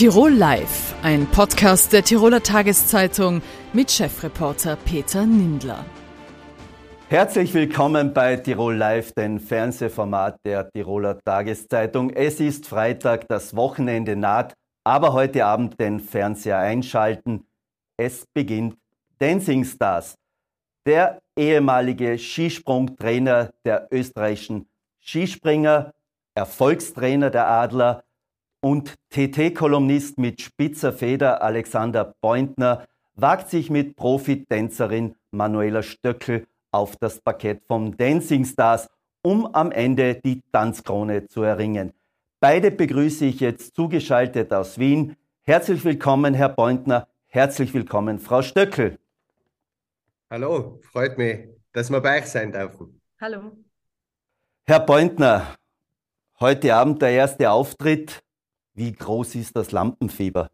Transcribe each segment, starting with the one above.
Tirol Live, ein Podcast der Tiroler Tageszeitung mit Chefreporter Peter Nindler. Herzlich willkommen bei Tirol Live, dem Fernsehformat der Tiroler Tageszeitung. Es ist Freitag, das Wochenende naht, aber heute Abend den Fernseher einschalten. Es beginnt Dancing Stars. Der ehemalige Skisprungtrainer der österreichischen Skispringer, Erfolgstrainer der Adler, und TT-Kolumnist mit spitzer Feder Alexander Pointner wagt sich mit Profitänzerin Manuela Stöckel auf das Parkett vom Dancing Stars, um am Ende die Tanzkrone zu erringen. Beide begrüße ich jetzt zugeschaltet aus Wien. Herzlich willkommen, Herr Pointner. Herzlich willkommen, Frau Stöckel. Hallo, freut mich, dass wir bei euch sein dürfen. Hallo. Herr Pointner, heute Abend der erste Auftritt wie groß ist das Lampenfieber?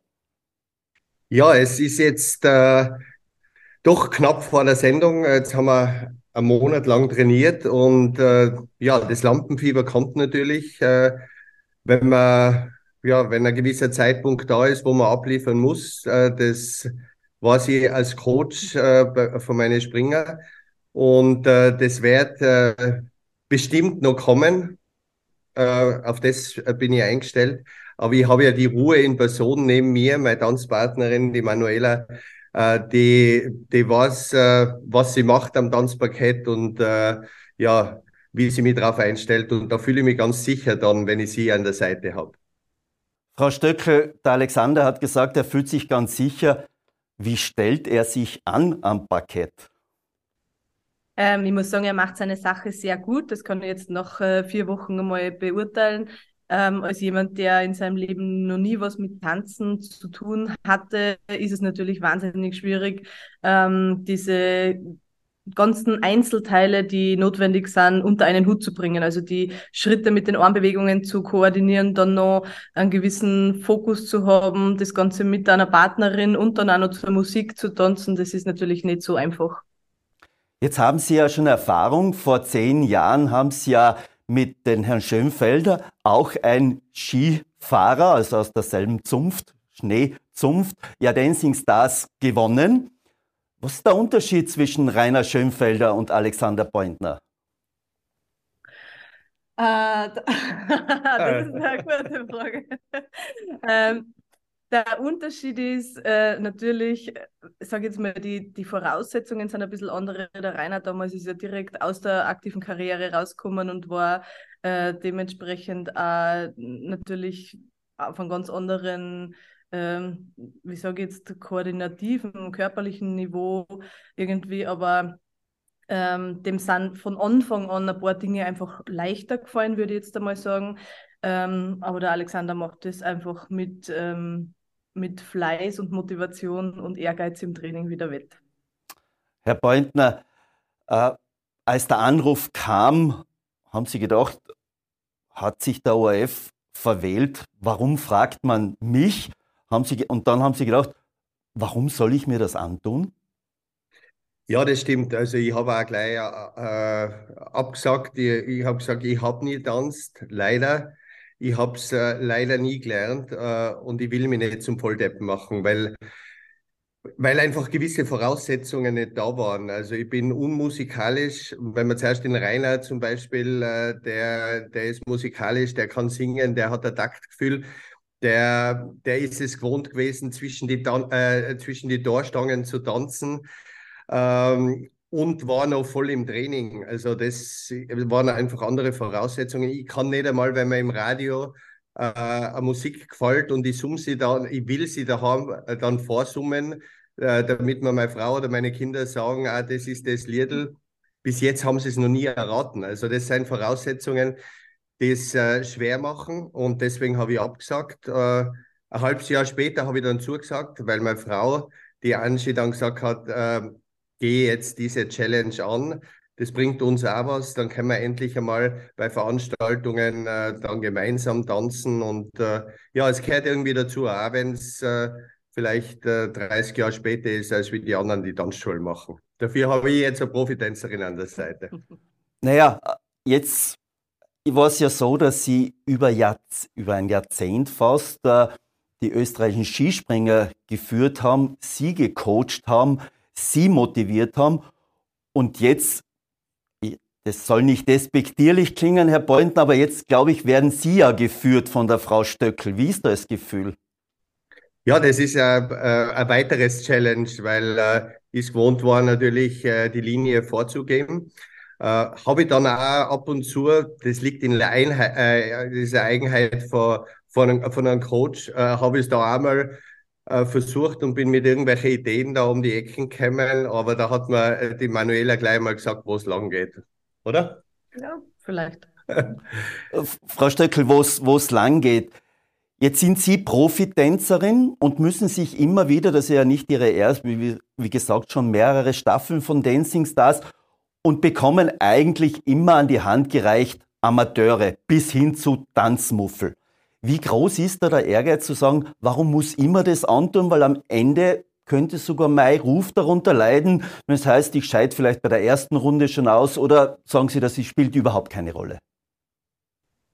Ja, es ist jetzt äh, doch knapp vor der Sendung. Jetzt haben wir einen Monat lang trainiert und äh, ja, das Lampenfieber kommt natürlich, äh, wenn man ja, wenn ein gewisser Zeitpunkt da ist, wo man abliefern muss. Äh, das war sie als Coach äh, von meinen Springer und äh, das wird bestimmt noch kommen. Auf das bin ich eingestellt. Aber ich habe ja die Ruhe in Person neben mir, meine Tanzpartnerin, die Manuela, äh, die, die weiß, äh, was sie macht am Tanzparkett und äh, ja, wie sie mich darauf einstellt. Und da fühle ich mich ganz sicher dann, wenn ich sie an der Seite habe. Frau Stöckel, der Alexander hat gesagt, er fühlt sich ganz sicher. Wie stellt er sich an am Parkett? Ähm, ich muss sagen, er macht seine Sache sehr gut. Das kann ich jetzt nach äh, vier Wochen einmal beurteilen. Ähm, als jemand, der in seinem Leben noch nie was mit Tanzen zu tun hatte, ist es natürlich wahnsinnig schwierig, ähm, diese ganzen Einzelteile, die notwendig sind, unter einen Hut zu bringen. Also die Schritte mit den Armbewegungen zu koordinieren, dann noch einen gewissen Fokus zu haben, das Ganze mit einer Partnerin und dann auch noch zur Musik zu tanzen, das ist natürlich nicht so einfach. Jetzt haben Sie ja schon Erfahrung. Vor zehn Jahren haben Sie ja mit den Herrn Schönfelder, auch ein Skifahrer, also aus derselben Zunft, Schneezunft, ja Dancing Stars gewonnen. Was ist der Unterschied zwischen Rainer Schönfelder und Alexander Pointner? Äh, das ist eine gute Frage. ähm, der Unterschied ist äh, natürlich, ich sage jetzt mal, die, die Voraussetzungen sind ein bisschen andere. Der Rainer damals ist ja direkt aus der aktiven Karriere rausgekommen und war äh, dementsprechend äh, natürlich auf einem ganz anderen, ähm, wie sage ich jetzt, koordinativen, körperlichen Niveau irgendwie, aber ähm, dem sind von Anfang an ein paar Dinge einfach leichter gefallen, würde ich jetzt einmal sagen. Ähm, aber der Alexander macht das einfach mit, ähm, mit Fleiß und Motivation und Ehrgeiz im Training wieder wett. Herr Beutner, äh, als der Anruf kam, haben Sie gedacht, hat sich der ORF verwählt? Warum fragt man mich? Haben Sie, und dann haben Sie gedacht, warum soll ich mir das antun? Ja, das stimmt. Also ich habe auch gleich äh, abgesagt. Ich, ich habe gesagt, ich habe nie tanzt, leider. Ich habe es äh, leider nie gelernt äh, und ich will mich nicht zum Volldeppen machen, weil, weil einfach gewisse Voraussetzungen nicht da waren. Also ich bin unmusikalisch. Wenn man zuerst den Rainer zum Beispiel, äh, der, der ist musikalisch, der kann singen, der hat ein Taktgefühl. Der, der ist es gewohnt gewesen, zwischen die, äh, zwischen die Torstangen zu tanzen. Ähm, und war noch voll im Training. Also das waren einfach andere Voraussetzungen. Ich kann nicht einmal, wenn man im Radio äh, eine Musik gefällt und ich summe sie dann, ich will sie daheim äh, dann vorsummen, äh, damit mir meine Frau oder meine Kinder sagen, ah, das ist das Liedl. Bis jetzt haben sie es noch nie erraten. Also das sind Voraussetzungen, die es äh, schwer machen und deswegen habe ich abgesagt. Äh, ein halbes Jahr später habe ich dann zugesagt, weil meine Frau, die Angie, dann gesagt hat, äh, gehe jetzt diese Challenge an. Das bringt uns auch was. Dann können wir endlich einmal bei Veranstaltungen äh, dann gemeinsam tanzen. Und äh, ja, es gehört irgendwie dazu, auch wenn es äh, vielleicht 30 äh, Jahre später ist, als wie die anderen die Tanzschulen machen. Dafür habe ich jetzt eine Profitänzerin an der Seite. Naja, jetzt war es ja so, dass Sie über, Jahrz über ein Jahrzehnt fast äh, die österreichischen Skispringer geführt haben, sie gecoacht haben, sie motiviert haben. Und jetzt, das soll nicht despektierlich klingen, Herr Beutner, aber jetzt, glaube ich, werden Sie ja geführt von der Frau Stöckel. Wie ist das Gefühl? Ja, das ist ein, äh, weiteres Challenge, weil äh, ist gewohnt war, natürlich äh, die Linie vorzugeben. Äh, Habe ich dann auch ab und zu, das liegt in der Einheit, äh, dieser Eigenheit von, von, einem, von einem Coach, äh, habe ich es da einmal versucht und bin mit irgendwelchen Ideen da um die Ecken gekommen, aber da hat mir äh, die Manuela gleich mal gesagt, wo es lang geht. Oder? Ja, vielleicht. Frau Stöckel, wo es lang geht. Jetzt sind Sie Profitänzerin und müssen sich immer wieder, das ist ja nicht Ihre erste, wie, wie gesagt, schon mehrere Staffeln von Dancing Stars und bekommen eigentlich immer an die Hand gereicht Amateure bis hin zu Tanzmuffel. Wie groß ist da der Ehrgeiz zu sagen, warum muss immer das antun, weil am Ende könnte sogar mein Ruf darunter leiden, wenn es heißt, ich scheide vielleicht bei der ersten Runde schon aus oder sagen Sie, das spielt überhaupt keine Rolle?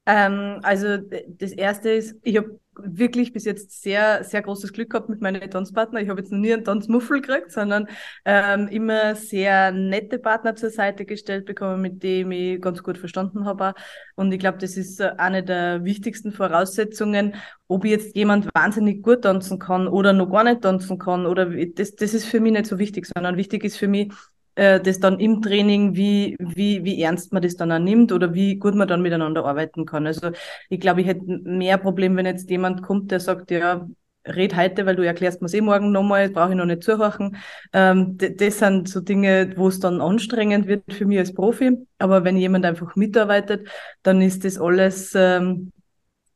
Ähm, also das erste ist, ich habe wirklich bis jetzt sehr, sehr großes Glück gehabt mit meinen Tanzpartner. Ich habe jetzt noch nie einen Tanzmuffel gekriegt, sondern ähm, immer sehr nette Partner zur Seite gestellt bekommen, mit dem ich ganz gut verstanden habe. Und ich glaube, das ist eine der wichtigsten Voraussetzungen, ob jetzt jemand wahnsinnig gut tanzen kann oder noch gar nicht tanzen kann. Oder das, das ist für mich nicht so wichtig, sondern wichtig ist für mich, äh, das dann im Training, wie, wie, wie ernst man das dann auch nimmt oder wie gut man dann miteinander arbeiten kann. Also ich glaube, ich hätte mehr Problem, wenn jetzt jemand kommt, der sagt, ja, red heute, weil du erklärst mir eh morgen nochmal, brauche ich noch nicht zuhören. Ähm, das sind so Dinge, wo es dann anstrengend wird für mich als Profi. Aber wenn jemand einfach mitarbeitet, dann ist das alles ähm,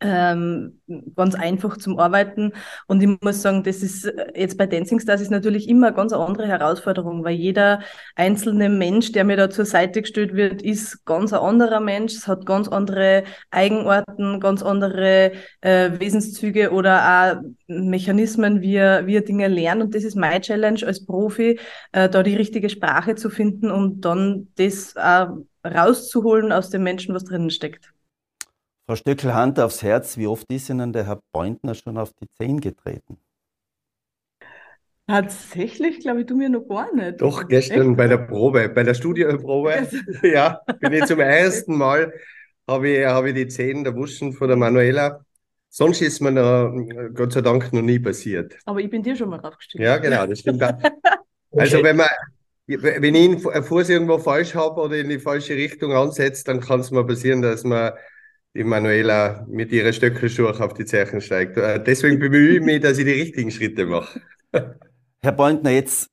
ähm, ganz einfach zum Arbeiten. Und ich muss sagen, das ist äh, jetzt bei Dancing Stars ist natürlich immer eine ganz andere Herausforderung, weil jeder einzelne Mensch, der mir da zur Seite gestellt wird, ist ganz ein anderer Mensch. Es hat ganz andere Eigenarten, ganz andere äh, Wesenszüge oder auch Mechanismen, wie er, wie er Dinge lernt. Und das ist meine Challenge als Profi, äh, da die richtige Sprache zu finden und dann das äh, rauszuholen aus dem Menschen, was drinnen steckt. Frau Stöckel, Hand aufs Herz, wie oft ist Ihnen der Herr Beutner schon auf die Zehen getreten? Tatsächlich, glaube ich, du mir noch gar nicht. Doch, gestern Echt? bei der Probe, bei der Studioprobe, ja, bin ich zum ersten Mal, habe ich, hab ich die Zehen der Wuschen von der Manuela. Sonst ist mir noch, Gott sei Dank noch nie passiert. Aber ich bin dir schon mal draufgestiegen. Ja, genau, das stimmt. also wenn man, wenn ich einen Fuß irgendwo falsch habe oder in die falsche Richtung ansetzt, dann kann es mal passieren, dass man die Manuela mit ihren Stöckelschuhe auf die Zeichen steigt. Äh, deswegen bemühe ich mich, dass ich die richtigen Schritte mache. Herr Beutner, jetzt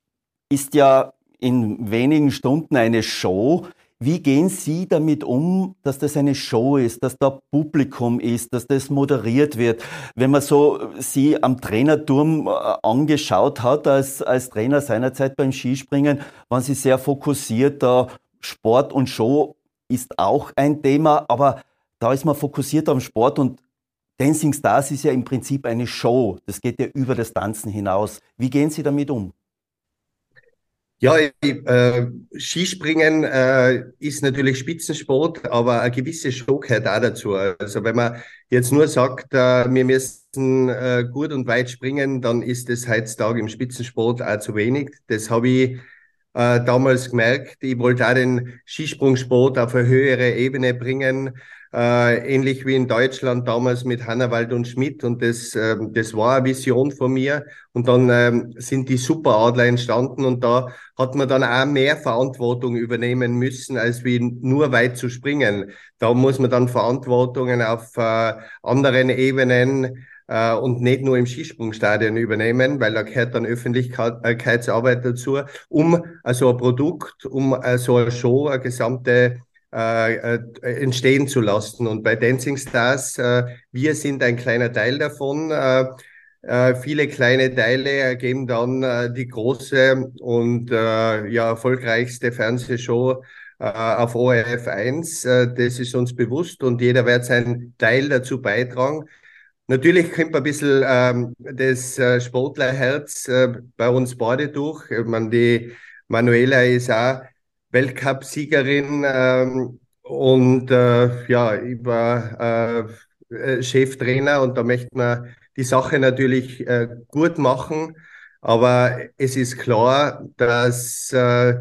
ist ja in wenigen Stunden eine Show. Wie gehen Sie damit um, dass das eine Show ist, dass da Publikum ist, dass das moderiert wird? Wenn man so Sie am Trainerturm äh, angeschaut hat, als, als Trainer seinerzeit beim Skispringen, waren Sie sehr fokussiert da. Sport und Show ist auch ein Thema, aber da ist man fokussiert am Sport und Dancing Stars ist ja im Prinzip eine Show. Das geht ja über das Tanzen hinaus. Wie gehen Sie damit um? Ja, äh, Skispringen äh, ist natürlich Spitzensport, aber eine gewisse Show gehört auch dazu. Also wenn man jetzt nur sagt, äh, wir müssen äh, gut und weit springen, dann ist das heutzutage im Spitzensport auch zu wenig. Das habe ich äh, damals gemerkt. Ich wollte auch den Skisprungsport auf eine höhere Ebene bringen äh, ähnlich wie in Deutschland damals mit Hannawald und Schmidt. Und das, äh, das war eine Vision von mir. Und dann ähm, sind die Superadler entstanden und da hat man dann auch mehr Verantwortung übernehmen müssen, als wie nur weit zu springen. Da muss man dann Verantwortungen auf äh, anderen Ebenen äh, und nicht nur im Skisprungstadion übernehmen, weil da gehört dann Öffentlichkeitsarbeit dazu, um also ein Produkt, um äh, so eine Show, eine gesamte äh, äh, entstehen zu lassen. Und bei Dancing Stars, äh, wir sind ein kleiner Teil davon. Äh, äh viele kleine Teile ergeben dann äh, die große und ja, erfolgreichste Fernsehshow auf ORF 1. das ist uns bewusst und jeder wird seinen Teil dazu beitragen. Natürlich kommt ein bisschen ähm, das Sportlerherz bei uns beide durch. Ich meine, die Manuela ist auch Weltcup-Siegerin ähm, und äh, ja, ich war äh, äh, Cheftrainer und da möchte man die Sache natürlich äh, gut machen. Aber es ist klar, dass äh,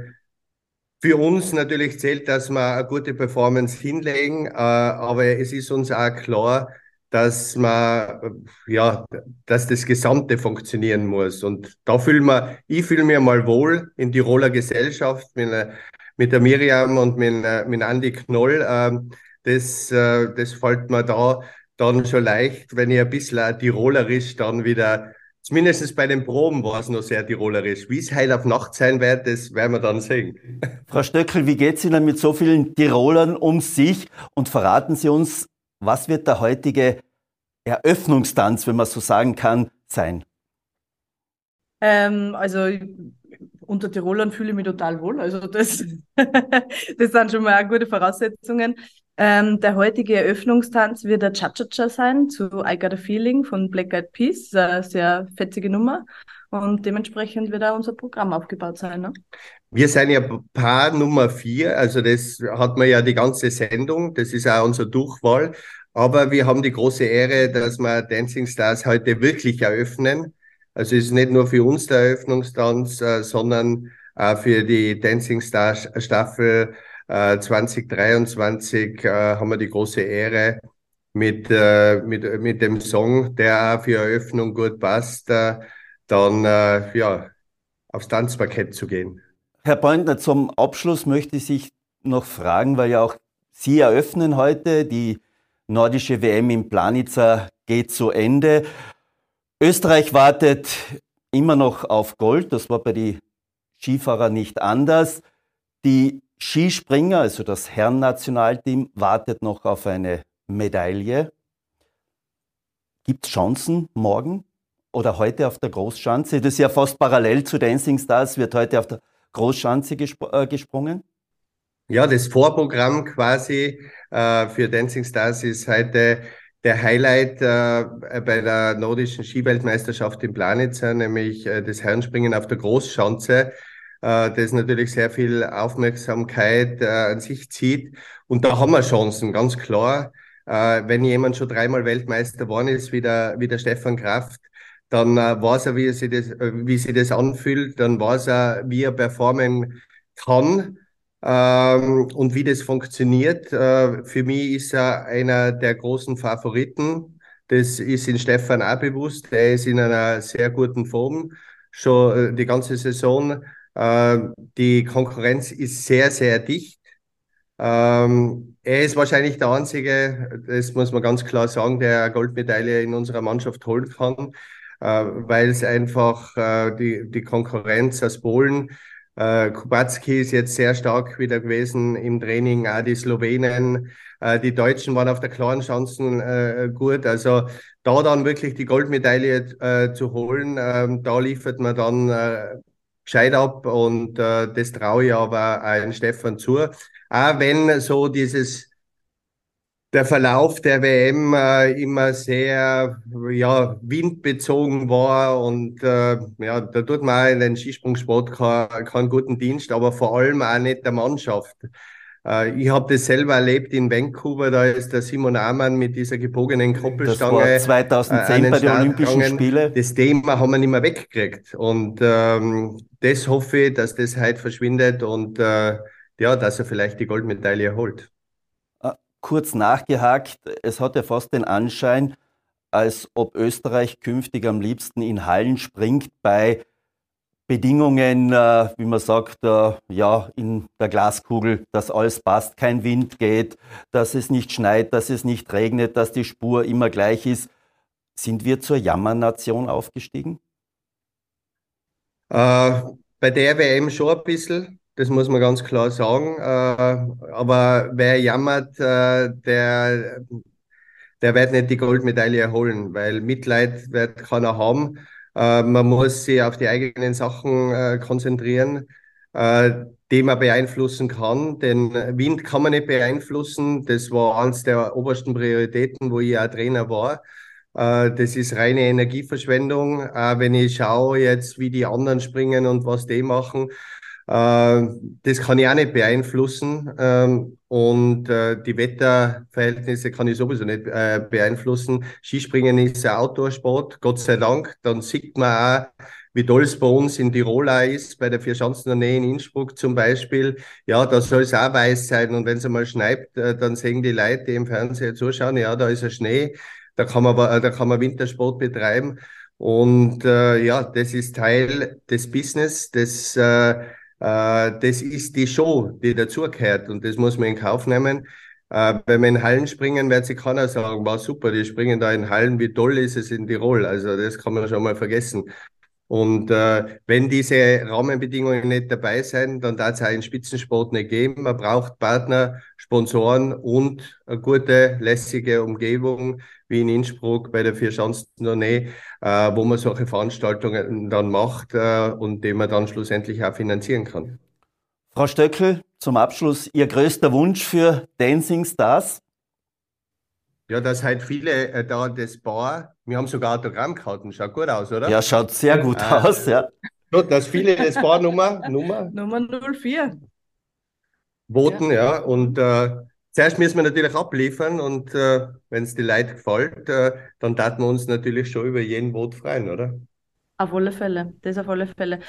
für uns natürlich zählt, dass wir eine gute Performance hinlegen. Äh, aber es ist uns auch klar, dass man, ja, dass das Gesamte funktionieren muss. Und da fühlen wir, ich fühle mir mal wohl in Tiroler Gesellschaft mit, mit der Miriam und mit, mit Andi Knoll. Ähm, das, äh, das fällt mir da dann schon leicht, wenn ich ein bisschen tirolerisch dann wieder, zumindest bei den Proben war es noch sehr tirolerisch. Wie es heute auf Nacht sein wird, das werden wir dann sehen. Frau Stöckel, wie geht es Ihnen mit so vielen Tirolern um sich? Und verraten Sie uns, was wird der heutige Eröffnungstanz, wenn man so sagen kann, sein? Ähm, also unter Tirolern fühle ich mich total wohl. Also das, das sind schon mal gute Voraussetzungen. Ähm, der heutige Eröffnungstanz wird der Cha-Cha-Cha sein zu I Got a Feeling von Black Eyed Peas. Das ist eine sehr fetzige Nummer. Und dementsprechend wird auch unser Programm aufgebaut sein. Ne? Wir sind ja Paar Nummer vier, also das hat man ja die ganze Sendung, das ist auch unser Durchwahl. Aber wir haben die große Ehre, dass wir Dancing Stars heute wirklich eröffnen. Also es ist nicht nur für uns der Eröffnungstanz, äh, sondern äh, für die Dancing Stars Staffel äh, 2023 äh, haben wir die große Ehre mit, äh, mit, mit dem Song, der auch für Eröffnung gut passt, äh, dann ja, aufs Tanzparkett zu gehen. Herr Beundner, zum Abschluss möchte ich sich noch fragen, weil ja auch Sie eröffnen heute, die nordische WM in Planica geht zu Ende. Österreich wartet immer noch auf Gold, das war bei den Skifahrern nicht anders. Die Skispringer, also das Herrennationalteam, wartet noch auf eine Medaille. Gibt es Chancen morgen oder heute auf der Großschanze? Das ist ja fast parallel zu Dancing Stars, wird heute auf der Großschanze gesp äh, gesprungen? Ja, das Vorprogramm quasi äh, für Dancing Stars ist heute der Highlight äh, bei der nordischen Skiweltmeisterschaft in Planitzer, nämlich äh, das Herrenspringen auf der Großschanze, äh, das natürlich sehr viel Aufmerksamkeit äh, an sich zieht. Und da haben wir Chancen, ganz klar. Äh, wenn jemand schon dreimal Weltmeister geworden ist, wie der, wie der Stefan Kraft, dann äh, weiß er, wie, er sich das, äh, wie sich das anfühlt, dann weiß er, wie er performen kann ähm, und wie das funktioniert. Äh, für mich ist er einer der großen Favoriten. Das ist in Stefan auch bewusst. Er ist in einer sehr guten Form, schon äh, die ganze Saison. Äh, die Konkurrenz ist sehr, sehr dicht. Ähm, er ist wahrscheinlich der Einzige, das muss man ganz klar sagen, der Goldmedaille in unserer Mannschaft holen kann äh, weil es einfach äh, die, die Konkurrenz aus Polen, äh, Kubacki ist jetzt sehr stark wieder gewesen im Training, auch die Slowenen, äh, die Deutschen waren auf der klaren Chancen äh, gut. Also da dann wirklich die Goldmedaille äh, zu holen, äh, da liefert man dann äh, gescheit ab und äh, das traue ich aber auch Stefan zu. Auch wenn so dieses der Verlauf der WM äh, immer sehr ja, windbezogen war und äh, ja, da tut man in den Skisprungsport keinen, keinen guten Dienst, aber vor allem auch nicht der Mannschaft. Äh, ich habe das selber erlebt in Vancouver, da ist der Simon Amann mit dieser gebogenen Koppelstange. Das war 2010 äh, bei den Olympischen Spielen. Das Thema haben wir nicht mehr weggekriegt und ähm, das hoffe ich, dass das heute verschwindet und äh, ja, dass er vielleicht die Goldmedaille holt kurz nachgehakt. Es hat ja fast den Anschein, als ob Österreich künftig am liebsten in Hallen springt bei Bedingungen, äh, wie man sagt, äh, ja, in der Glaskugel, dass alles passt, kein Wind geht, dass es nicht schneit, dass es nicht regnet, dass die Spur immer gleich ist. Sind wir zur Jammernation aufgestiegen? Äh, bei der WM schon ein bisschen. Das muss man ganz klar sagen. Äh, aber wer jammert, äh, der, der wird nicht die Goldmedaille holen, weil Mitleid wird keiner haben. Äh, man muss sich auf die eigenen Sachen konzentrieren, die man beeinflussen kann. Den Wind kann man nicht beeinflussen. Das war eines der obersten Prioritäten, wo ich auch Trainer war. Das ist reine Energieverschwendung. Wenn ich schaue jetzt, wie die anderen springen und was die machen, das kann ich auch nicht beeinflussen. Ähm, und äh, die Wetterverhältnisse kann ich sowieso nicht äh, beeinflussen. Skispringen ist ein Outdoor-Sport, Gott sei Dank. Dann sieht man auch, wie toll es bei uns in Tirol ist, bei der Vierschanzentournee in Innsbruck zum Beispiel. Ja, da soll es auch weiß sein. Und wenn es einmal schneit, dann sehen die Leute, die im Fernseher zuschauen, ja, da ist ein Schnee, da kann man, da kann man Wintersport betreiben. Und äh, ja, das ist Teil des Business, des äh, äh, das ist die Show, die dazugehört und das muss man in Kauf nehmen. Äh, wenn wir in Hallen springen, wird sich keiner sagen, war super, die springen da in Hallen, wie toll ist es in Tirol. Also das kann man schon mal vergessen. Und äh, wenn diese Rahmenbedingungen nicht dabei sind, dann darf es auch einen Spitzensport nicht geben. Man braucht Partner, Sponsoren und eine gute, lässige Umgebung, wie in Innsbruck bei der Vierschanzentournee, äh, wo man solche Veranstaltungen dann macht äh, und die man dann schlussendlich auch finanzieren kann. Frau Stöckel, zum Abschluss Ihr größter Wunsch für Dancing Stars? Ja, dass halt viele äh, da das Bar, wir haben sogar Autogrammkarten, schaut gut aus, oder? Ja, schaut sehr gut äh, aus, ja. Dass viele das Bar Nummer, Nummer, Nummer 04 voten, ja. ja. Und äh, zuerst müssen wir natürlich abliefern und äh, wenn es die Leute gefällt, äh, dann taten wir uns natürlich schon über jeden Vote freuen, oder? Auf alle Fälle, das auf alle Fälle.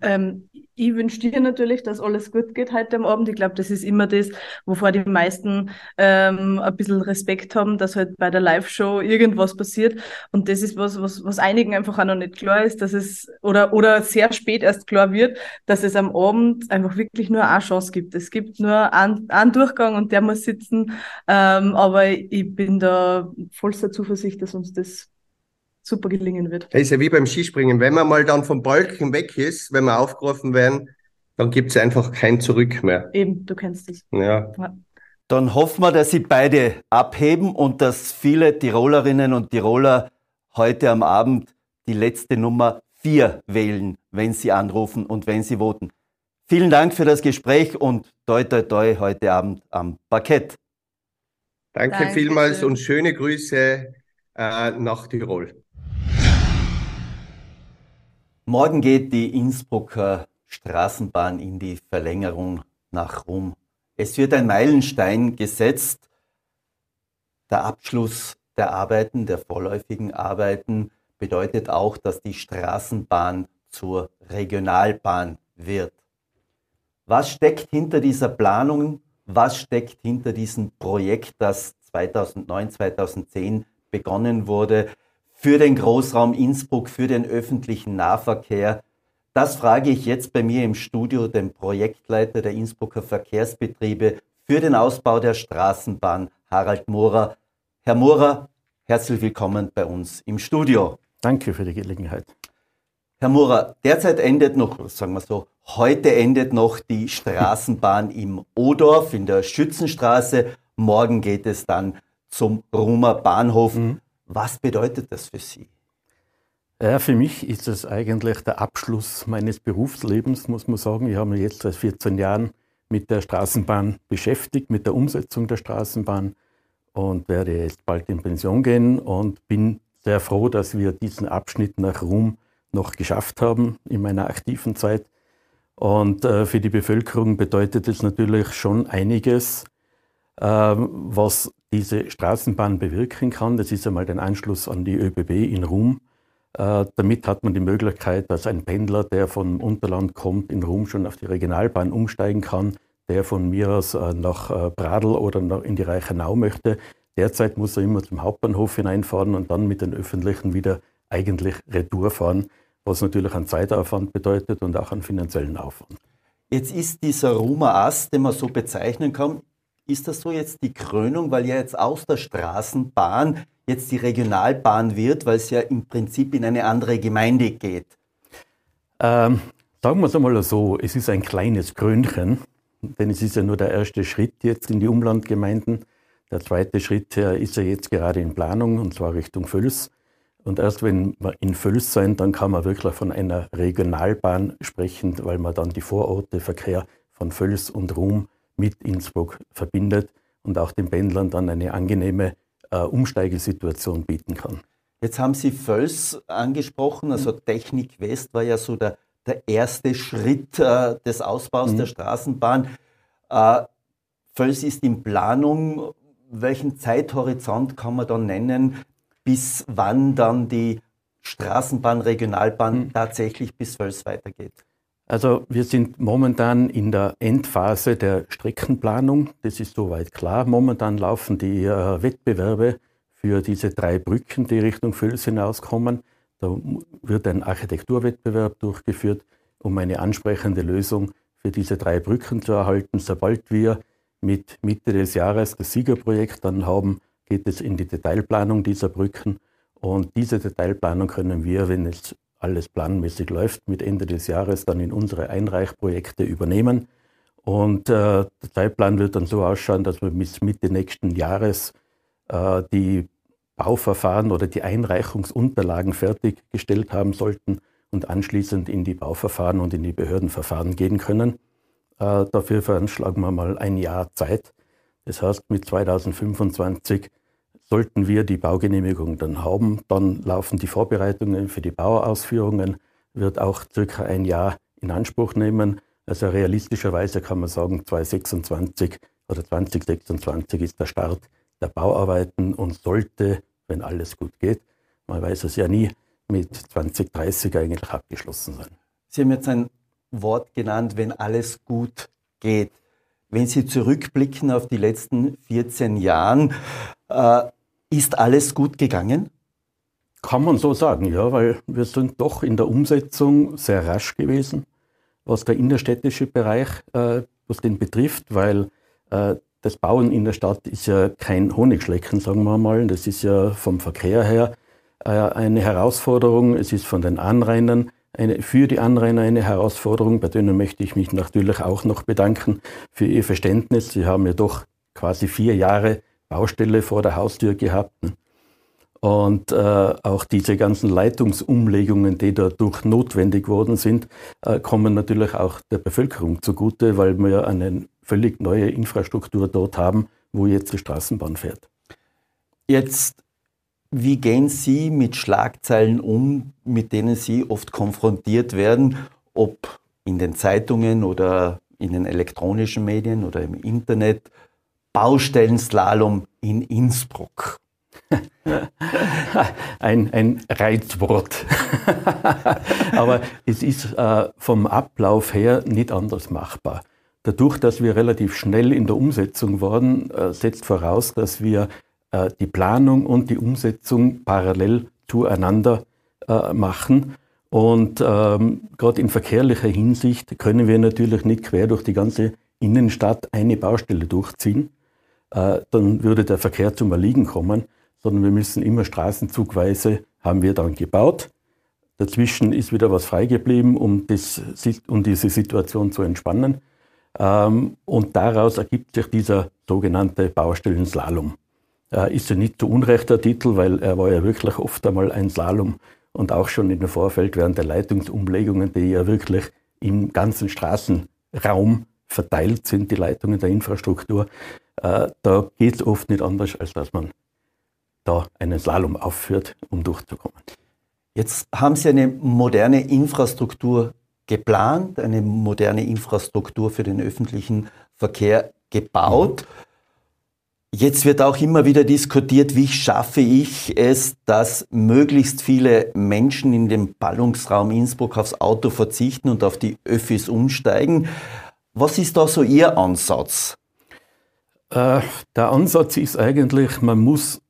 Ähm, ich wünsche dir natürlich, dass alles gut geht heute am Abend. Ich glaube, das ist immer das, wovor die meisten ähm, ein bisschen Respekt haben, dass halt bei der Live-Show irgendwas passiert. Und das ist was, was, was einigen einfach auch noch nicht klar ist, dass es oder, oder sehr spät erst klar wird, dass es am Abend einfach wirklich nur eine Chance gibt. Es gibt nur einen, einen Durchgang und der muss sitzen. Ähm, aber ich bin da vollster Zuversicht, dass uns das super gelingen wird. Das ist ja wie beim Skispringen. Wenn man mal dann vom Balken weg ist, wenn wir aufgerufen werden, dann gibt es einfach kein Zurück mehr. Eben, du kennst es. Ja. ja. Dann hoffen wir, dass Sie beide abheben und dass viele Tirolerinnen und Tiroler heute am Abend die letzte Nummer 4 wählen, wenn sie anrufen und wenn sie voten. Vielen Dank für das Gespräch und toi toi toi heute Abend am Parkett. Danke, Danke vielmals und schöne Grüße äh, nach Tirol. Morgen geht die Innsbrucker Straßenbahn in die Verlängerung nach Rom. Es wird ein Meilenstein gesetzt. Der Abschluss der Arbeiten, der vorläufigen Arbeiten, bedeutet auch, dass die Straßenbahn zur Regionalbahn wird. Was steckt hinter dieser Planung? Was steckt hinter diesem Projekt, das 2009, 2010 begonnen wurde? Für den Großraum Innsbruck, für den öffentlichen Nahverkehr. Das frage ich jetzt bei mir im Studio den Projektleiter der Innsbrucker Verkehrsbetriebe für den Ausbau der Straßenbahn, Harald Mohrer. Herr Mohrer, herzlich willkommen bei uns im Studio. Danke für die Gelegenheit. Herr Mohrer, derzeit endet noch, sagen wir so, heute endet noch die Straßenbahn im Odorf in der Schützenstraße. Morgen geht es dann zum Rumer Bahnhof. Mhm. Was bedeutet das für Sie? Ja, für mich ist es eigentlich der Abschluss meines Berufslebens, muss man sagen. Ich habe mich jetzt seit 14 Jahren mit der Straßenbahn beschäftigt, mit der Umsetzung der Straßenbahn und werde jetzt bald in Pension gehen und bin sehr froh, dass wir diesen Abschnitt nach Ruhm noch geschafft haben in meiner aktiven Zeit. Und äh, für die Bevölkerung bedeutet es natürlich schon einiges, äh, was diese Straßenbahn bewirken kann. Das ist einmal der Anschluss an die ÖBB in Rum. Äh, damit hat man die Möglichkeit, dass ein Pendler, der vom Unterland kommt, in Rum schon auf die Regionalbahn umsteigen kann, der von mir aus äh, nach äh, Bradl oder in die Reichenau möchte. Derzeit muss er immer zum Hauptbahnhof hineinfahren und dann mit den Öffentlichen wieder eigentlich Retour fahren, was natürlich einen Zeitaufwand bedeutet und auch einen finanziellen Aufwand. Jetzt ist dieser Rumer Ast, den man so bezeichnen kann, ist das so jetzt die Krönung, weil ja jetzt aus der Straßenbahn jetzt die Regionalbahn wird, weil es ja im Prinzip in eine andere Gemeinde geht? Ähm, sagen wir es einmal so, es ist ein kleines Krönchen, denn es ist ja nur der erste Schritt jetzt in die Umlandgemeinden. Der zweite Schritt ist ja jetzt gerade in Planung, und zwar Richtung Völs. Und erst wenn wir in Völs sein, dann kann man wirklich von einer Regionalbahn sprechen, weil man dann die Vororte Verkehr von Völs und Ruhm mit Innsbruck verbindet und auch den Pendlern dann eine angenehme äh, Umsteigesituation bieten kann. Jetzt haben Sie Völs angesprochen, also Technik West war ja so der der erste Schritt äh, des Ausbaus mhm. der Straßenbahn. Äh, Völs ist in Planung. Welchen Zeithorizont kann man da nennen, bis wann dann die Straßenbahn, Regionalbahn mhm. tatsächlich bis Völs weitergeht? Also wir sind momentan in der Endphase der Streckenplanung. Das ist soweit klar. Momentan laufen die äh, Wettbewerbe für diese drei Brücken, die Richtung Völs hinauskommen. Da wird ein Architekturwettbewerb durchgeführt, um eine ansprechende Lösung für diese drei Brücken zu erhalten. Sobald wir mit Mitte des Jahres das Siegerprojekt dann haben, geht es in die Detailplanung dieser Brücken. Und diese Detailplanung können wir, wenn es alles planmäßig läuft, mit Ende des Jahres dann in unsere Einreichprojekte übernehmen. Und äh, der Zeitplan wird dann so ausschauen, dass wir bis Mitte nächsten Jahres äh, die Bauverfahren oder die Einreichungsunterlagen fertiggestellt haben sollten und anschließend in die Bauverfahren und in die Behördenverfahren gehen können. Äh, dafür veranschlagen wir mal ein Jahr Zeit. Das heißt, mit 2025 sollten wir die Baugenehmigung dann haben. Dann laufen die Vorbereitungen für die Bauausführungen, wird auch circa ein Jahr in Anspruch nehmen. Also realistischerweise kann man sagen, 2026 oder 2026 ist der Start der Bauarbeiten und sollte, wenn alles gut geht, man weiß es ja nie, mit 2030 eigentlich abgeschlossen sein. Sie haben jetzt ein Wort genannt, wenn alles gut geht. Wenn Sie zurückblicken auf die letzten 14 Jahre, äh, ist alles gut gegangen? Kann man so sagen, ja, weil wir sind doch in der Umsetzung sehr rasch gewesen, was der innerstädtische Bereich, äh, was den betrifft, weil äh, das Bauen in der Stadt ist ja kein Honigschlecken, sagen wir mal. Das ist ja vom Verkehr her äh, eine Herausforderung. Es ist von den Anrainern eine, für die Anrainer eine Herausforderung. Bei denen möchte ich mich natürlich auch noch bedanken für ihr Verständnis. Sie haben ja doch quasi vier Jahre Baustelle vor der Haustür gehabt. Und äh, auch diese ganzen Leitungsumlegungen, die dadurch notwendig worden sind, äh, kommen natürlich auch der Bevölkerung zugute, weil wir eine völlig neue Infrastruktur dort haben, wo jetzt die Straßenbahn fährt. Jetzt, wie gehen Sie mit Schlagzeilen um, mit denen Sie oft konfrontiert werden, ob in den Zeitungen oder in den elektronischen Medien oder im Internet? Baustellenslalom in Innsbruck. ein, ein Reizwort. Aber es ist äh, vom Ablauf her nicht anders machbar. Dadurch, dass wir relativ schnell in der Umsetzung waren, äh, setzt voraus, dass wir die Planung und die Umsetzung parallel zueinander äh, machen. Und ähm, gerade in verkehrlicher Hinsicht können wir natürlich nicht quer durch die ganze Innenstadt eine Baustelle durchziehen. Äh, dann würde der Verkehr zum Erliegen kommen sondern wir müssen immer straßenzugweise, haben wir dann gebaut. Dazwischen ist wieder was frei geblieben, um, um diese Situation zu entspannen. Ähm, und daraus ergibt sich dieser sogenannte Baustellenslalom. Äh, ist ja nicht zu Unrecht der Titel, weil er war ja wirklich oft einmal ein Slalom und auch schon in dem Vorfeld während der Leitungsumlegungen, die ja wirklich im ganzen Straßenraum verteilt sind, die Leitungen der Infrastruktur. Äh, da geht es oft nicht anders, als dass man da einen Slalom aufführt, um durchzukommen. Jetzt haben Sie eine moderne Infrastruktur geplant, eine moderne Infrastruktur für den öffentlichen Verkehr gebaut. Jetzt wird auch immer wieder diskutiert, wie schaffe ich es, dass möglichst viele Menschen in dem Ballungsraum Innsbruck aufs Auto verzichten und auf die Öffis umsteigen. Was ist da so Ihr Ansatz? Äh, der Ansatz ist eigentlich, man muss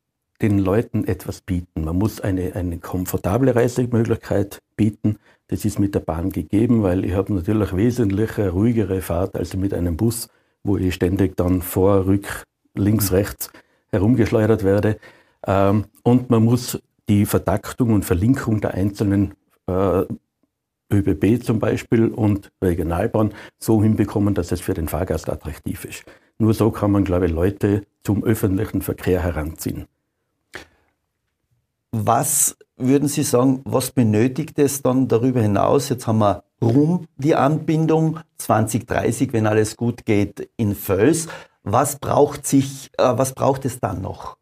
den Leuten etwas bieten. Man muss eine, eine komfortable Reisemöglichkeit bieten. Das ist mit der Bahn gegeben, weil ich habe natürlich wesentlich ruhigere Fahrt als mit einem Bus, wo ich ständig dann vor, rück, links, rechts herumgeschleudert werde. Ähm, und man muss die Vertaktung und Verlinkung der einzelnen äh, ÖBB zum Beispiel und Regionalbahn so hinbekommen, dass es für den Fahrgast attraktiv ist. Nur so kann man, glaube ich, Leute zum öffentlichen Verkehr heranziehen. Was würden Sie sagen, was benötigt es dann darüber hinaus? Jetzt haben wir Rum die Anbindung 2030, wenn alles gut geht, in Völs. Was braucht sich, äh, was braucht es dann noch?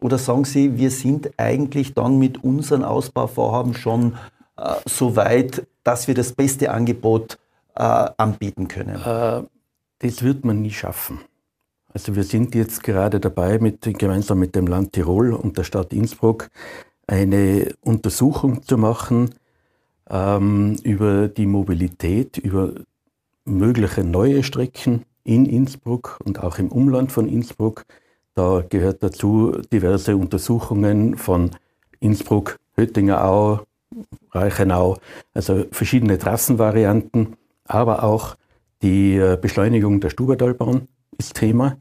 Oder sagen Sie, wir sind eigentlich dann mit unseren Ausbauvorhaben schon äh, so weit, dass wir das beste Angebot äh, anbieten können? Äh, das wird man nie schaffen. Also wir sind jetzt gerade dabei, mit, gemeinsam mit dem Land Tirol und der Stadt Innsbruck eine Untersuchung zu machen ähm, über die Mobilität, über mögliche neue Strecken in Innsbruck und auch im Umland von Innsbruck. Da gehört dazu diverse Untersuchungen von Innsbruck, Höttinger Au, Reichenau, also verschiedene Trassenvarianten, aber auch die äh, Beschleunigung der Stubertalbahn ist Thema.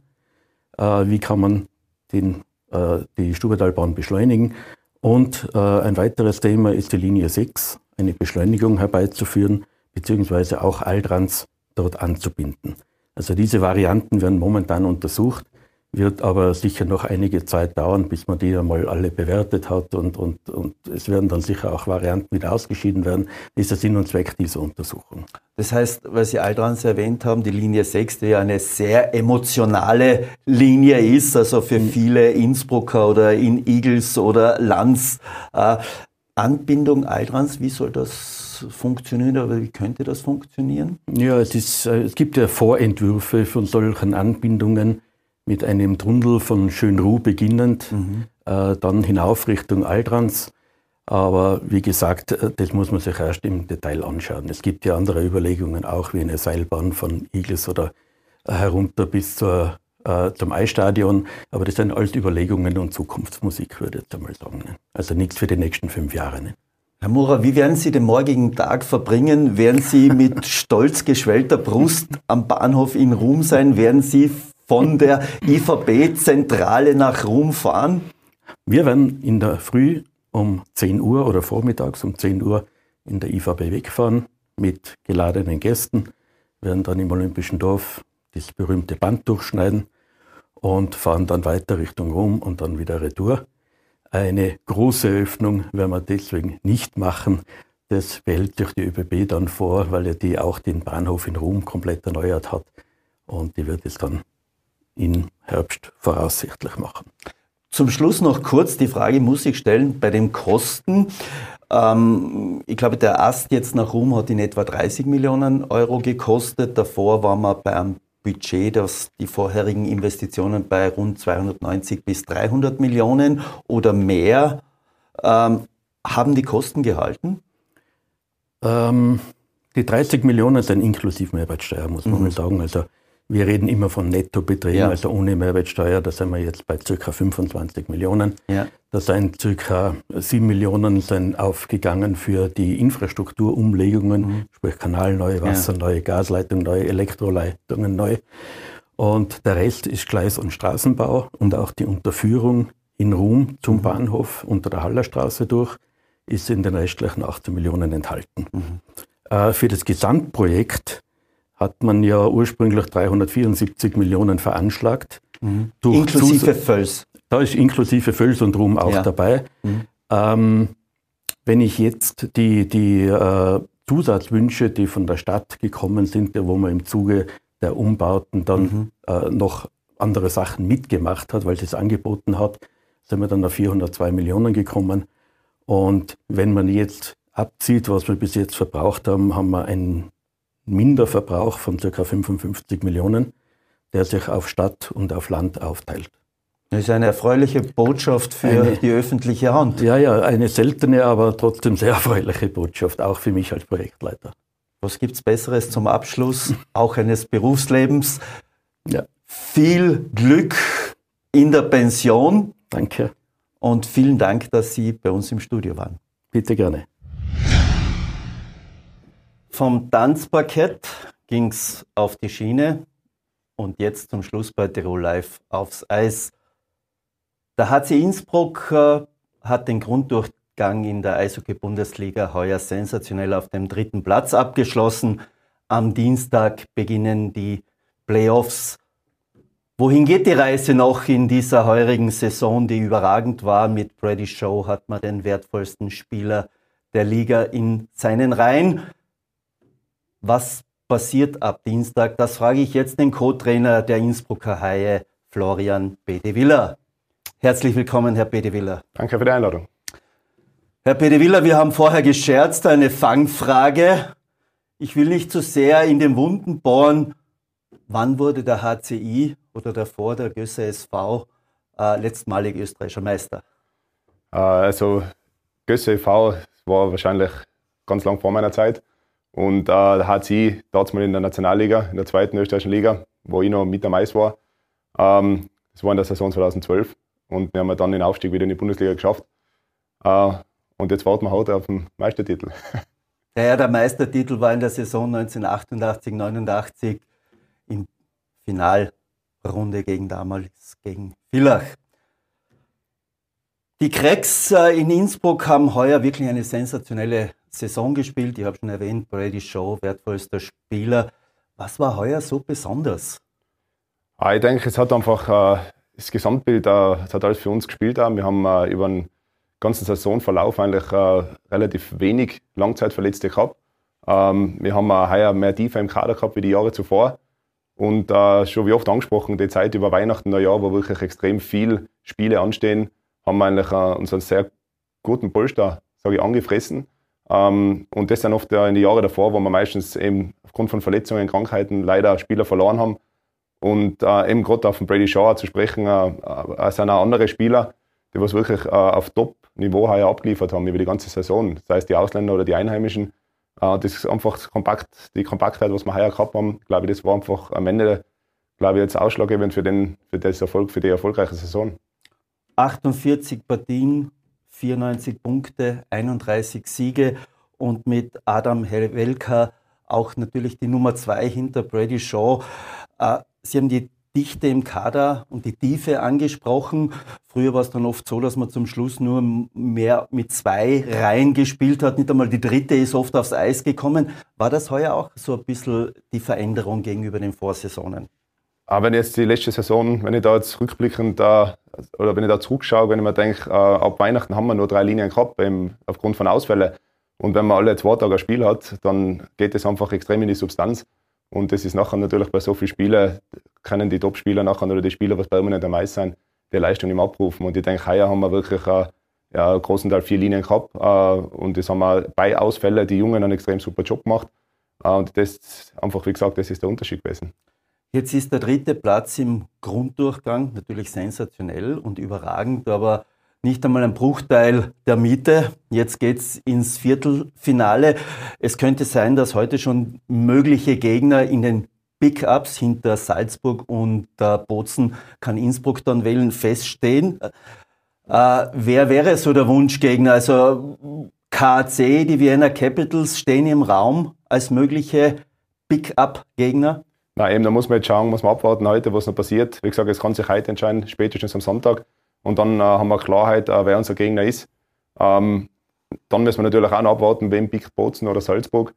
Äh, wie kann man den, äh, die Stubertalbahn beschleunigen? Und ein weiteres Thema ist die Linie 6, eine Beschleunigung herbeizuführen, beziehungsweise auch Altrans dort anzubinden. Also diese Varianten werden momentan untersucht, wird aber sicher noch einige Zeit dauern, bis man die einmal alle bewertet hat und, und, und es werden dann sicher auch Varianten wieder ausgeschieden werden. Das ist der Sinn und Zweck dieser Untersuchung. Das heißt, weil Sie Altrans erwähnt haben, die Linie 6, die ja eine sehr emotionale Linie ist, also für mhm. viele Innsbrucker oder in Igels oder Lanz, äh, Anbindung Altrans, wie soll das funktioniert, aber wie könnte das funktionieren? Ja, es, ist, äh, es gibt ja Vorentwürfe von solchen Anbindungen mit einem Tunnel von Schönruh beginnend, mhm. äh, dann hinauf Richtung Altrans. Aber wie gesagt, äh, das muss man sich erst im Detail anschauen. Es gibt ja andere Überlegungen auch, wie eine Seilbahn von Iglis oder herunter bis zur, äh, zum Eisstadion. Aber das sind alles Überlegungen und Zukunftsmusik, würde ich jetzt einmal sagen. Also nichts für die nächsten fünf Jahre. Ne? Herr Mura, wie werden Sie den morgigen Tag verbringen? Werden Sie mit stolz geschwellter Brust am Bahnhof in Rum sein? Werden Sie von der IVB-Zentrale nach Rum fahren? Wir werden in der Früh um 10 Uhr oder vormittags um 10 Uhr in der IVB wegfahren mit geladenen Gästen, werden dann im Olympischen Dorf das berühmte Band durchschneiden und fahren dann weiter Richtung Rom und dann wieder retour. Eine große Öffnung werden wir deswegen nicht machen. Das behält sich die ÖBB dann vor, weil ja die auch den Bahnhof in Rom komplett erneuert hat. Und die wird es dann im Herbst voraussichtlich machen. Zum Schluss noch kurz die Frage, muss ich stellen, bei den Kosten. Ähm, ich glaube, der Ast jetzt nach Rom hat in etwa 30 Millionen Euro gekostet. Davor waren wir bei einem Budget, dass die vorherigen Investitionen bei rund 290 bis 300 Millionen oder mehr. Ähm, haben die Kosten gehalten? Ähm, die 30 Millionen sind inklusive Mehrwertsteuer, muss man mhm. mal sagen. Also wir reden immer von Nettobeträgen, ja. also ohne Mehrwertsteuer, da sind wir jetzt bei ca. 25 Millionen. Ja. Da sind ca. 7 Millionen sind aufgegangen für die Infrastrukturumlegungen, mhm. sprich Kanal neu, Wasser ja. neu, Gasleitung neu, Elektroleitungen neu. Und der Rest ist Gleis- und Straßenbau und auch die Unterführung in Rum zum mhm. Bahnhof unter der Hallerstraße durch ist in den restlichen 18 Millionen enthalten. Mhm. Äh, für das Gesamtprojekt hat man ja ursprünglich 374 Millionen veranschlagt. Mhm. inklusive Völs. Da ist inklusive Völs und Ruhm auch ja. dabei. Mhm. Ähm, wenn ich jetzt die, die äh, Zusatzwünsche, die von der Stadt gekommen sind, wo man im Zuge der Umbauten dann mhm. äh, noch andere Sachen mitgemacht hat, weil sie es angeboten hat, sind wir dann auf 402 Millionen gekommen. Und wenn man jetzt abzieht, was wir bis jetzt verbraucht haben, haben wir ein Minderverbrauch von ca. 55 Millionen, der sich auf Stadt und auf Land aufteilt. Das ist eine erfreuliche Botschaft für eine, die öffentliche Hand. Ja, ja, eine seltene, aber trotzdem sehr erfreuliche Botschaft, auch für mich als Projektleiter. Was gibt es Besseres zum Abschluss, auch eines Berufslebens? Ja. Viel Glück in der Pension. Danke. Und vielen Dank, dass Sie bei uns im Studio waren. Bitte gerne. Vom Tanzparkett ging es auf die Schiene und jetzt zum Schluss bei Tirol Live aufs Eis. Der HC Innsbruck äh, hat den Grunddurchgang in der Eishockey-Bundesliga heuer sensationell auf dem dritten Platz abgeschlossen. Am Dienstag beginnen die Playoffs. Wohin geht die Reise noch in dieser heurigen Saison, die überragend war? Mit Brady Show hat man den wertvollsten Spieler der Liga in seinen Reihen. Was passiert ab Dienstag? Das frage ich jetzt den Co-Trainer der Innsbrucker Haie, Florian Bedewiller. Herzlich willkommen, Herr Bedewiller. Danke für die Einladung. Herr Bedewiller, wir haben vorher gescherzt, eine Fangfrage. Ich will nicht zu sehr in den Wunden bohren. Wann wurde der HCI oder davor der Gösser SV äh, letztmalig österreichischer Meister? Äh, also Gösser e.V. war wahrscheinlich ganz lang vor meiner Zeit. Und der HCI, damals mal in der Nationalliga, in der zweiten österreichischen Liga, wo ich noch mit am Eis war. Ähm, das war in der Saison 2012. Und wir haben dann den Aufstieg wieder in die Bundesliga geschafft. Äh, und jetzt warten wir heute auf den Meistertitel. Ja, ja, der Meistertitel war in der Saison 1988, 89 in Finalrunde gegen damals gegen Villach. Die Cracks äh, in Innsbruck haben heuer wirklich eine sensationelle Saison gespielt. Ich habe schon erwähnt, Brady Shaw, wertvollster Spieler. Was war heuer so besonders? Ah, ich denke, es hat einfach äh, das Gesamtbild, äh, es hat alles für uns gespielt. Wir haben über einen ganzen Saisonverlauf eigentlich relativ wenig Langzeitverletzte gehabt. Ähm, wir haben heuer mehr Tiefe im Kader gehabt wie die Jahre zuvor. Und schon wie oft angesprochen, die Zeit über Weihnachten, Neujahr, wo wirklich extrem viele Spiele anstehen, haben wir eigentlich unseren sehr guten Polster, sage ich, angefressen. Ähm, und das dann oft in die Jahre davor, wo wir meistens eben aufgrund von Verletzungen, Krankheiten leider Spieler verloren haben. Und äh, eben gerade auf den Brady Shaw zu sprechen, äh, äh, sind auch andere Spieler, die was wirklich äh, auf Top-Niveau heuer abgeliefert haben über die ganze Saison. Sei es die Ausländer oder die Einheimischen. Das ist einfach kompakt, die Kompaktheit, was wir heuer gehabt haben, glaube ich, das war einfach am Ende, glaube ich, jetzt ausschlaggebend für, den, für, das Erfolg, für die erfolgreiche Saison. 48 Partien, 94 Punkte, 31 Siege und mit Adam Helvelka auch natürlich die Nummer zwei hinter Brady Shaw. Äh, Sie haben die Dichte im Kader und die Tiefe angesprochen. Früher war es dann oft so, dass man zum Schluss nur mehr mit zwei Reihen gespielt hat. Nicht einmal die dritte ist oft aufs Eis gekommen. War das heuer auch so ein bisschen die Veränderung gegenüber den Vorsaisonen? Aber wenn ich jetzt die letzte Saison, wenn ich da jetzt rückblickend da, oder wenn ich da zurückschaue, wenn ich mir denke, äh, ab Weihnachten haben wir nur drei Linien gehabt, eben aufgrund von Ausfällen. Und wenn man alle zwei Tage ein Spiel hat, dann geht es einfach extrem in die Substanz. Und das ist nachher natürlich bei so vielen Spielen, können die Top-Spieler nachher oder die Spieler, was permanent am Eis sind, die Leistung im Abrufen. Und ich denke, heuer haben wir wirklich äh, ja, großen Teil vier Linien gehabt. Äh, und das haben wir bei Ausfällen, die Jungen einen extrem super Job gemacht. Äh, und das einfach, wie gesagt, das ist der Unterschied gewesen. Jetzt ist der dritte Platz im Grunddurchgang natürlich sensationell und überragend, aber nicht einmal ein Bruchteil der Miete. Jetzt geht's ins Viertelfinale. Es könnte sein, dass heute schon mögliche Gegner in den Big-Ups hinter Salzburg und äh, Bozen kann Innsbruck dann wählen, feststehen. Äh, wer wäre so der Wunschgegner? Also KC, die Vienna Capitals stehen im Raum als mögliche Big-Up-Gegner? Nein, eben, da muss man jetzt schauen, muss man abwarten heute, was noch passiert. Wie gesagt, es kann sich heute entscheiden, spätestens am Sonntag. Und dann äh, haben wir Klarheit, äh, wer unser Gegner ist. Ähm, dann müssen wir natürlich auch noch abwarten, wem Big Bozen oder Salzburg.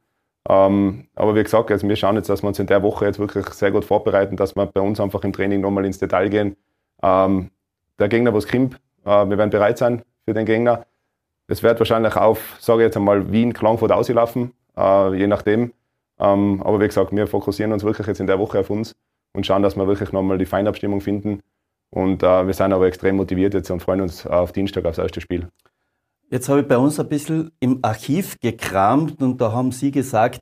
Ähm, aber wie gesagt, also wir schauen jetzt, dass wir uns in der Woche jetzt wirklich sehr gut vorbereiten, dass wir bei uns einfach im Training nochmal ins Detail gehen. Ähm, der Gegner, was kommt, äh, wir werden bereit sein für den Gegner. Es wird wahrscheinlich auf, sage ich jetzt einmal, Wien, Klangfurt auslaufen, äh, je nachdem. Ähm, aber wie gesagt, wir fokussieren uns wirklich jetzt in der Woche auf uns und schauen, dass wir wirklich nochmal die Feinabstimmung finden. Und äh, wir sind aber extrem motiviert jetzt und freuen uns auf Dienstag aufs erste Spiel. Jetzt habe ich bei uns ein bisschen im Archiv gekramt und da haben Sie gesagt,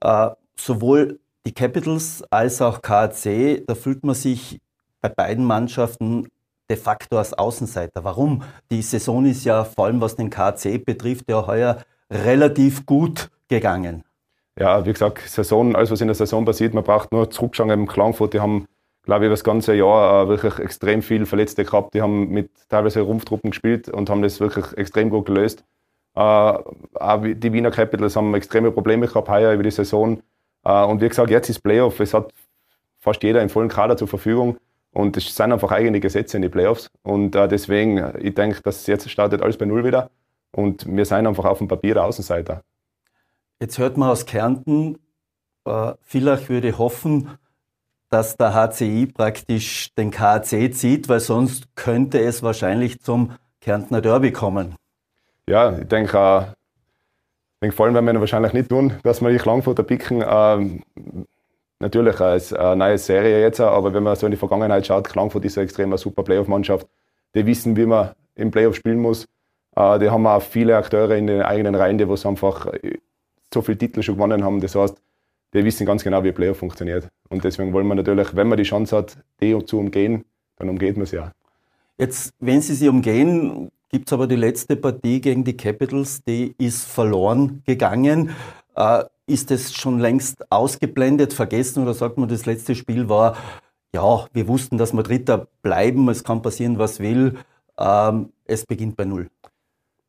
äh, sowohl die Capitals als auch KAC, da fühlt man sich bei beiden Mannschaften de facto als Außenseiter. Warum? Die Saison ist ja vor allem was den KAC betrifft, ja heuer relativ gut gegangen ja, wie gesagt, Saison, alles was in der Saison passiert, man braucht nur zurückschauen im Klangfurt, die haben, glaube ich, das ganze Jahr äh, wirklich extrem viel Verletzte gehabt, die haben mit teilweise Rumpftruppen gespielt und haben das wirklich extrem gut gelöst. Äh, auch die Wiener Capitals haben extreme Probleme gehabt heuer über die Saison. Äh, und wie gesagt, jetzt ist Playoff, es hat fast jeder einen vollen Kader zur Verfügung. Und es sind einfach eigene Gesetze in die Playoffs. Und äh, deswegen, ich denke, dass jetzt startet alles bei Null wieder. Und wir sind einfach auf dem Papier der Außenseiter. Jetzt hört man aus Kärnten, äh, Villach würde hoffen, dass der HCI praktisch den KAC zieht, weil sonst könnte es wahrscheinlich zum Kärntner Derby kommen. Ja, ich denke, äh, denk, vor allem werden wir wahrscheinlich nicht tun, dass wir die Klangfurter picken. Äh, natürlich äh, neue Serie jetzt, aber wenn man so in die Vergangenheit schaut, Klangfurt ist eine extrem super Playoff-Mannschaft. die wissen, wie man im Playoff spielen muss. Äh, die haben auch viele Akteure in den eigenen Reihen, die was einfach so viele Titel schon gewonnen haben. Das heißt, die wissen ganz genau, wie Playoff funktioniert. Und deswegen wollen wir natürlich, wenn man die Chance hat, die zu umgehen, dann umgeht man sie auch. Jetzt, wenn Sie sie umgehen, gibt es aber die letzte Partie gegen die Capitals, die ist verloren gegangen. Äh, ist das schon längst ausgeblendet, vergessen oder sagt man, das letzte Spiel war, ja, wir wussten, dass wir Dritter bleiben, es kann passieren, was will, ähm, es beginnt bei Null.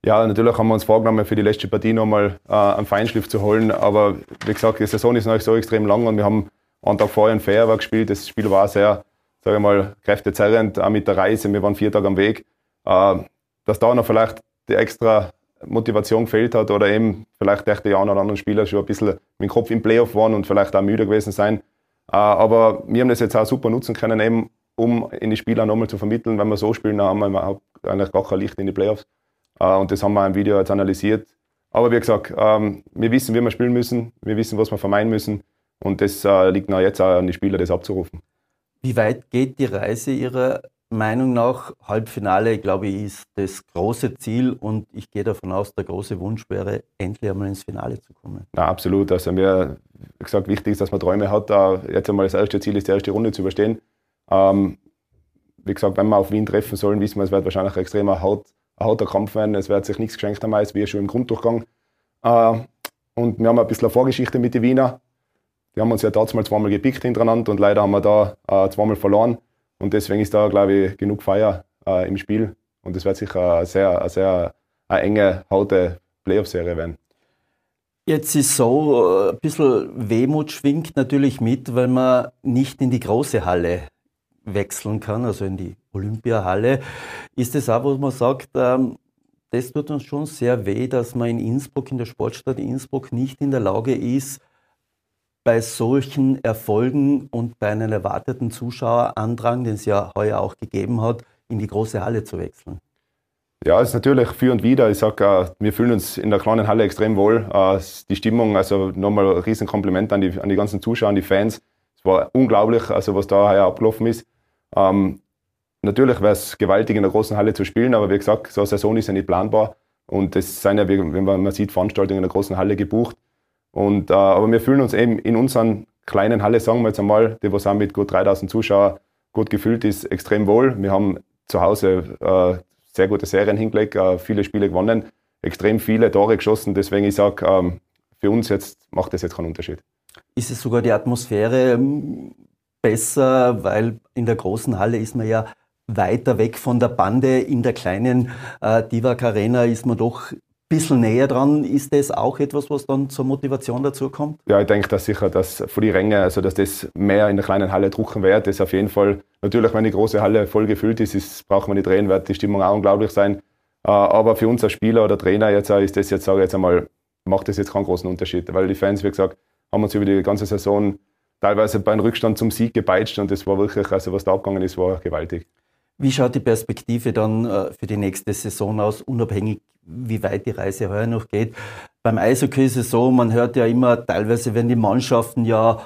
Ja, natürlich haben wir uns vorgenommen, für die letzte Partie nochmal äh, einen Feinschliff zu holen. Aber wie gesagt, die Saison ist noch nicht so extrem lang und wir haben einen Tag vorher ein Fairwerk gespielt. Das Spiel war sehr, sage ich mal, kräftezerrend, auch mit der Reise. Wir waren vier Tage am Weg. Äh, dass da noch vielleicht die extra Motivation gefehlt hat oder eben vielleicht der einen oder anderen Spieler schon ein bisschen mit dem Kopf im Playoff waren und vielleicht auch müde gewesen sein. Äh, aber wir haben das jetzt auch super nutzen können, eben, um in die Spieler nochmal zu vermitteln. Wenn wir so spielen, dann haben wir eigentlich gar kein Licht in die Playoffs. Äh, und das haben wir im Video jetzt analysiert. Aber wie gesagt, ähm, wir wissen, wie wir spielen müssen, wir wissen, was wir vermeiden müssen. Und das äh, liegt noch jetzt auch an die Spieler, das abzurufen. Wie weit geht die Reise Ihrer Meinung nach, Halbfinale, glaube ich, ist das große Ziel und ich gehe davon aus, der große Wunsch wäre, endlich einmal ins Finale zu kommen. Na, absolut. Also mir, wie gesagt, wichtig ist, dass man Träume hat. Jetzt einmal das erste Ziel ist, die erste Runde zu überstehen. Ähm, wie gesagt, wenn wir auf Wien treffen sollen, wissen wir, es wird wahrscheinlich ein extremer Haut, ein harter Kampf werden. Es wird sich nichts geschenkt haben, als wir schon im Grunddurchgang. Äh, und wir haben ein bisschen eine Vorgeschichte mit den Wiener. Die haben uns ja damals zweimal gepickt hintereinander und leider haben wir da äh, zweimal verloren. Und deswegen ist da, glaube ich, genug Feier äh, im Spiel. Und es wird sicher eine sehr, eine sehr eine enge, haute Playoff-Serie werden. Jetzt ist so, äh, ein bisschen Wehmut schwingt natürlich mit, weil man nicht in die große Halle wechseln kann, also in die Olympiahalle. Ist es auch, wo man sagt, ähm, das tut uns schon sehr weh, dass man in Innsbruck, in der Sportstadt Innsbruck, nicht in der Lage ist, bei solchen Erfolgen und bei einem erwarteten Zuschauerandrang, den es ja heuer auch gegeben hat, in die große Halle zu wechseln? Ja, es ist natürlich für und wieder. Ich sage, äh, wir fühlen uns in der kleinen Halle extrem wohl. Äh, die Stimmung, also nochmal ein riesen Kompliment an die, an die ganzen Zuschauer, an die Fans. Es war unglaublich, also was da heuer abgelaufen ist. Ähm, natürlich wäre es gewaltig, in der großen Halle zu spielen, aber wie gesagt, so eine Saison ist ja nicht planbar. Und das sind ja, wenn man, sieht, Veranstaltungen in der großen Halle gebucht. Und, äh, aber wir fühlen uns eben in unseren kleinen Halle, sagen wir jetzt einmal, die was auch mit gut 3000 Zuschauern gut gefüllt ist, extrem wohl. Wir haben zu Hause äh, sehr gute Serien hingelegt, äh, viele Spiele gewonnen, extrem viele Tore geschossen. Deswegen ich sage, ähm, für uns jetzt macht das jetzt keinen Unterschied. Ist es sogar die Atmosphäre ähm, besser, weil in der großen Halle ist man ja weiter weg von der Bande. In der kleinen äh, Divak Arena ist man doch bisschen näher dran. Ist das auch etwas, was dann zur Motivation dazu kommt? Ja, ich denke, dass sicher, dass für die Ränge, also dass das mehr in der kleinen Halle drucken wird, das auf jeden Fall. Natürlich, wenn die große Halle voll gefüllt ist, ist braucht man nicht drehen, wird die Stimmung auch unglaublich sein. Äh, aber für uns als Spieler oder Trainer jetzt ist das jetzt, sage ich jetzt einmal, macht das jetzt keinen großen Unterschied, weil die Fans, wie gesagt, haben uns über die ganze Saison teilweise beim Rückstand zum Sieg gepeitscht und das war wirklich, also was da abgegangen ist, war gewaltig. Wie schaut die Perspektive dann äh, für die nächste Saison aus, unabhängig wie weit die Reise heuer noch geht? Beim Eishockey ist es so, man hört ja immer, teilweise werden die Mannschaften ja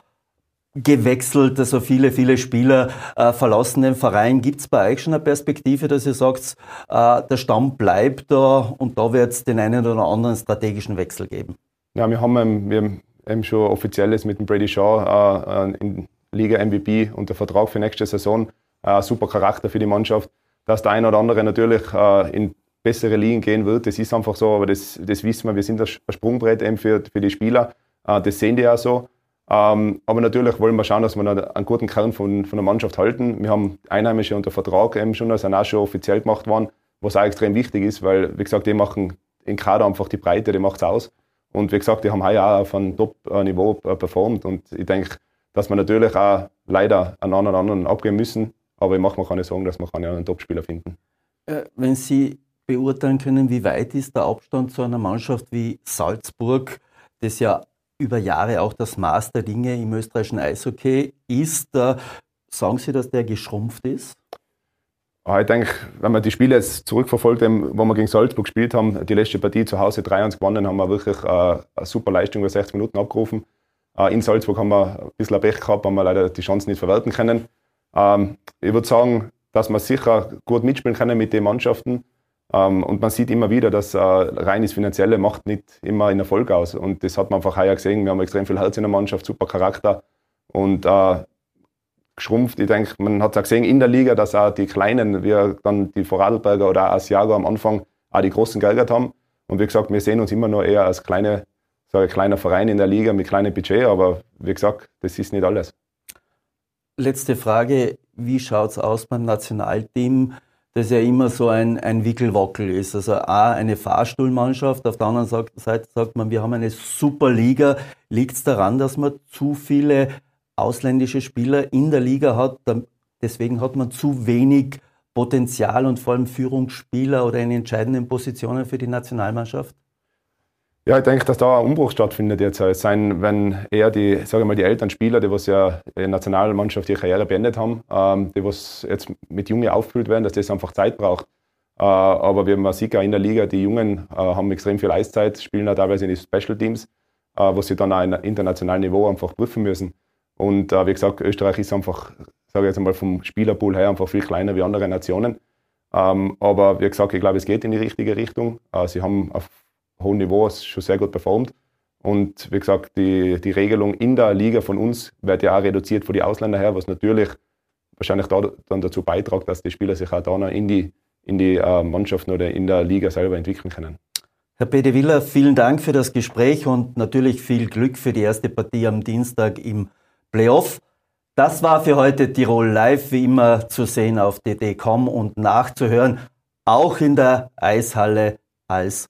gewechselt, also viele, viele Spieler äh, verlassen den Verein. Gibt es bei euch schon eine Perspektive, dass ihr sagt, äh, der Stamm bleibt da und da wird es den einen oder anderen strategischen Wechsel geben? Ja, wir haben, wir haben eben schon offizielles mit dem Brady Shaw äh, in Liga MVP unter Vertrag für nächste Saison äh, super Charakter für die Mannschaft. Dass der eine oder andere natürlich äh, in bessere Ligen gehen wird, das ist einfach so, aber das, das wissen wir, wir sind ein Sprungbrett eben für, für die Spieler. Äh, das sehen die auch so. Ähm, aber natürlich wollen wir schauen, dass wir einen guten Kern von, von der Mannschaft halten. Wir haben Einheimische unter Vertrag eben schon, sind auch schon offiziell gemacht worden, was auch extrem wichtig ist, weil, wie gesagt, die machen in Kader einfach die Breite, die macht es aus. Und wie gesagt, die haben heuer auch auf einem Top-Niveau performt. Und ich denke, dass wir natürlich auch leider einen anderen, anderen abgeben müssen. Aber ich mache mir keine Sorgen, dass wir einen Topspieler finden. Äh, wenn Sie beurteilen können, wie weit ist der Abstand zu einer Mannschaft wie Salzburg, das ja über Jahre auch das Maß der Dinge im österreichischen Eishockey ist, äh, sagen Sie, dass der geschrumpft ist? Ah, ich denke, wenn man die Spiele jetzt zurückverfolgt, wo wir gegen Salzburg gespielt haben, die letzte Partie zu Hause 3-1 gewonnen, haben wir wirklich äh, eine super Leistung über 60 Minuten abgerufen. In Salzburg haben wir ein bisschen Pech gehabt, haben wir leider die Chance nicht verwerten können. Ähm, ich würde sagen, dass wir sicher gut mitspielen können mit den Mannschaften. Ähm, und man sieht immer wieder, dass äh, reines Finanzielle macht nicht immer in Erfolg aus. Und das hat man einfach heuer gesehen. Wir haben extrem viel Herz in der Mannschaft, super Charakter und äh, geschrumpft. Ich denke, man hat es auch gesehen in der Liga, dass auch die Kleinen, wie dann die Vorarlberger oder Asiago am Anfang, auch die großen Geld haben. Und wie gesagt, wir sehen uns immer nur eher als kleine, ein kleiner Verein in der Liga mit kleinem Budget. Aber wie gesagt, das ist nicht alles. Letzte Frage. Wie schaut es aus beim Nationalteam? das ja immer so ein, ein Wickelwackel ist. Also A, eine Fahrstuhlmannschaft, auf der anderen Seite sagt man, wir haben eine super Liga. Liegt es daran, dass man zu viele ausländische Spieler in der Liga hat? Deswegen hat man zu wenig Potenzial und vor allem Führungsspieler oder in entscheidenden Positionen für die Nationalmannschaft? Ja, ich denke, dass da ein Umbruch stattfindet jetzt. Es sein, wenn eher die, sage ich mal, die Elternspieler, die was ja in der Nationalmannschaft ihre Karriere beendet haben, ähm, die was jetzt mit Jungen aufgefüllt werden, dass das einfach Zeit braucht. Äh, aber wie man sieht auch in der Liga, die Jungen äh, haben extrem viel Eiszeit, spielen auch teilweise in die Special Teams, äh, wo sie dann auch ein internationalen Niveau einfach prüfen müssen. Und äh, wie gesagt, Österreich ist einfach, sage ich jetzt einmal, vom Spielerpool her einfach viel kleiner wie andere Nationen. Ähm, aber wie gesagt, ich glaube, es geht in die richtige Richtung. Äh, sie haben auf hohem Niveau schon sehr gut performt. Und wie gesagt, die, die Regelung in der Liga von uns wird ja auch reduziert von den Ausländern her, was natürlich wahrscheinlich da, dann dazu beiträgt, dass die Spieler sich auch da noch in die, in die äh, Mannschaften oder in der Liga selber entwickeln können. Herr Pede Willer, vielen Dank für das Gespräch und natürlich viel Glück für die erste Partie am Dienstag im Playoff. Das war für heute Tirol Live, wie immer zu sehen auf dd.com und nachzuhören, auch in der Eishalle als